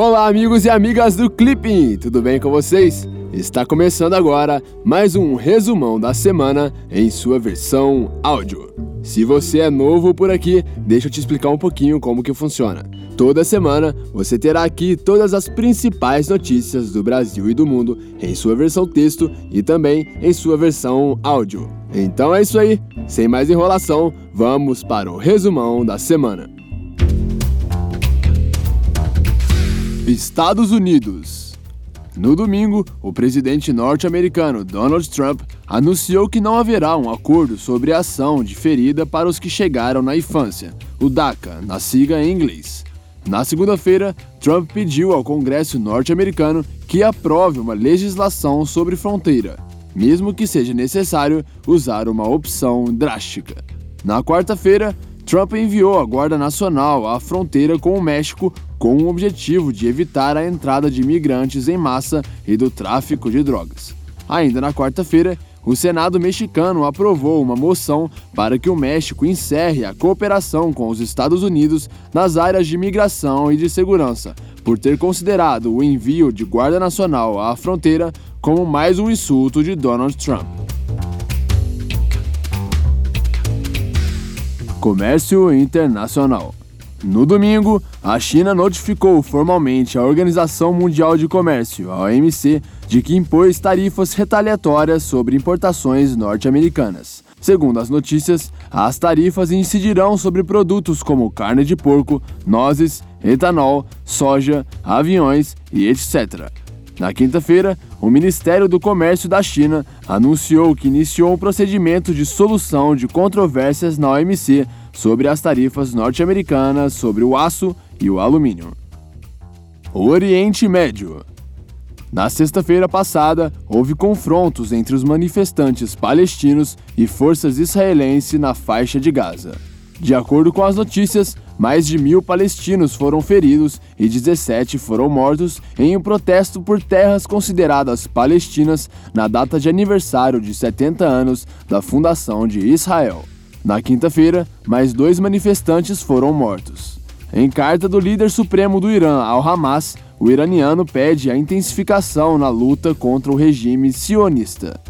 Olá, amigos e amigas do Clipping, tudo bem com vocês? Está começando agora mais um resumão da semana em sua versão áudio. Se você é novo por aqui, deixa eu te explicar um pouquinho como que funciona. Toda semana você terá aqui todas as principais notícias do Brasil e do mundo em sua versão texto e também em sua versão áudio. Então é isso aí, sem mais enrolação, vamos para o resumão da semana. Estados Unidos. No domingo, o presidente norte-americano Donald Trump anunciou que não haverá um acordo sobre a ação diferida para os que chegaram na infância, o DACA, na sigla em inglês. Na segunda-feira, Trump pediu ao Congresso norte-americano que aprove uma legislação sobre fronteira, mesmo que seja necessário usar uma opção drástica. Na quarta-feira, Trump enviou a Guarda Nacional à fronteira com o México com o objetivo de evitar a entrada de imigrantes em massa e do tráfico de drogas. Ainda na quarta-feira, o Senado mexicano aprovou uma moção para que o México encerre a cooperação com os Estados Unidos nas áreas de migração e de segurança, por ter considerado o envio de Guarda Nacional à fronteira como mais um insulto de Donald Trump. Comércio Internacional no domingo, a China notificou formalmente a Organização Mundial de Comércio, a OMC, de que impôs tarifas retaliatórias sobre importações norte-americanas. Segundo as notícias, as tarifas incidirão sobre produtos como carne de porco, nozes, etanol, soja, aviões e etc. Na quinta-feira, o Ministério do Comércio da China anunciou que iniciou um procedimento de solução de controvérsias na OMC sobre as tarifas norte-americanas sobre o aço e o alumínio. O Oriente Médio. Na sexta-feira passada, houve confrontos entre os manifestantes palestinos e forças israelenses na faixa de Gaza. De acordo com as notícias, mais de mil palestinos foram feridos e 17 foram mortos em um protesto por terras consideradas palestinas na data de aniversário de 70 anos da fundação de Israel. Na quinta-feira, mais dois manifestantes foram mortos. Em carta do líder supremo do Irã ao Hamas, o iraniano pede a intensificação na luta contra o regime sionista.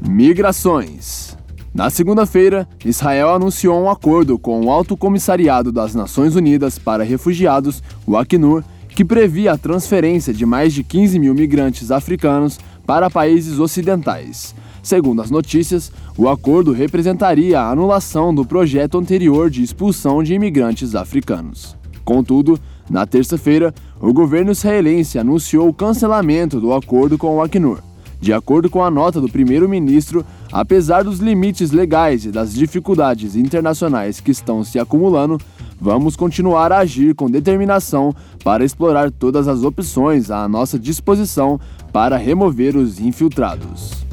Migrações. Na segunda-feira, Israel anunciou um acordo com o Alto Comissariado das Nações Unidas para Refugiados, o Acnur, que previa a transferência de mais de 15 mil migrantes africanos para países ocidentais. Segundo as notícias, o acordo representaria a anulação do projeto anterior de expulsão de imigrantes africanos. Contudo, na terça-feira, o governo israelense anunciou o cancelamento do acordo com o Acnur. De acordo com a nota do primeiro-ministro, apesar dos limites legais e das dificuldades internacionais que estão se acumulando, vamos continuar a agir com determinação para explorar todas as opções à nossa disposição para remover os infiltrados.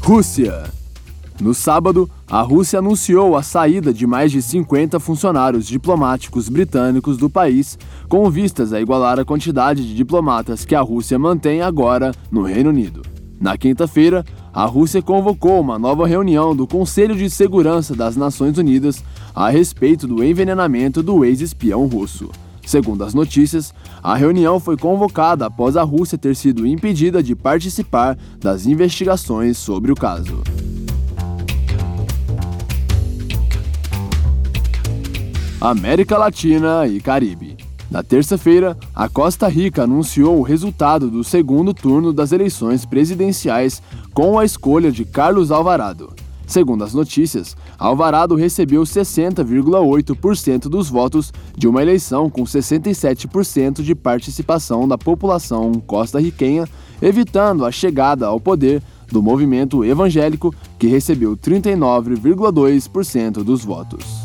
Rússia. No sábado, a Rússia anunciou a saída de mais de 50 funcionários diplomáticos britânicos do país, com vistas a igualar a quantidade de diplomatas que a Rússia mantém agora no Reino Unido. Na quinta-feira, a Rússia convocou uma nova reunião do Conselho de Segurança das Nações Unidas a respeito do envenenamento do ex-espião russo. Segundo as notícias, a reunião foi convocada após a Rússia ter sido impedida de participar das investigações sobre o caso. América Latina e Caribe. Na terça-feira, a Costa Rica anunciou o resultado do segundo turno das eleições presidenciais com a escolha de Carlos Alvarado. Segundo as notícias, Alvarado recebeu 60,8% dos votos de uma eleição com 67% de participação da população costarriquenha, evitando a chegada ao poder do movimento evangélico, que recebeu 39,2% dos votos.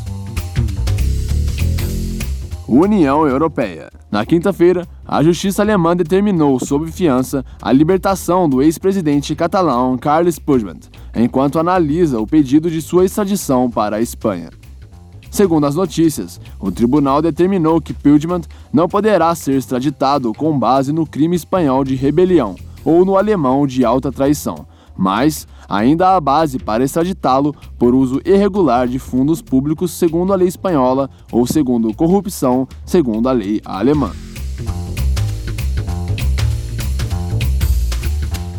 União Europeia. Na quinta-feira, a justiça alemã determinou sob fiança a libertação do ex-presidente catalão Carles Puigdemont, enquanto analisa o pedido de sua extradição para a Espanha. Segundo as notícias, o tribunal determinou que Puigdemont não poderá ser extraditado com base no crime espanhol de rebelião ou no alemão de alta traição, mas ainda há base para extraditá-lo por uso irregular de fundos públicos segundo a lei espanhola ou segundo corrupção segundo a lei alemã.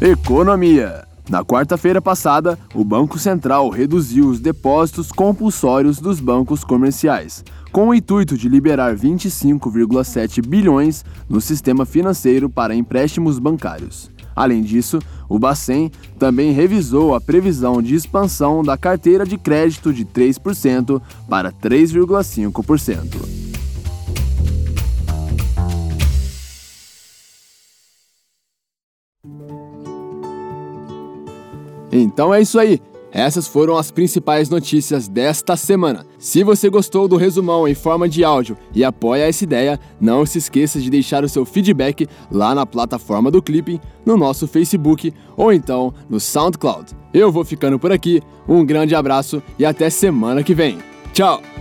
Economia. Na quarta-feira passada, o Banco Central reduziu os depósitos compulsórios dos bancos comerciais, com o intuito de liberar 25,7 bilhões no sistema financeiro para empréstimos bancários. Além disso, o Bacen também revisou a previsão de expansão da carteira de crédito de 3% para 3,5%. Então é isso aí. Essas foram as principais notícias desta semana. Se você gostou do resumão em forma de áudio e apoia essa ideia, não se esqueça de deixar o seu feedback lá na plataforma do Clipping, no nosso Facebook ou então no SoundCloud. Eu vou ficando por aqui, um grande abraço e até semana que vem. Tchau!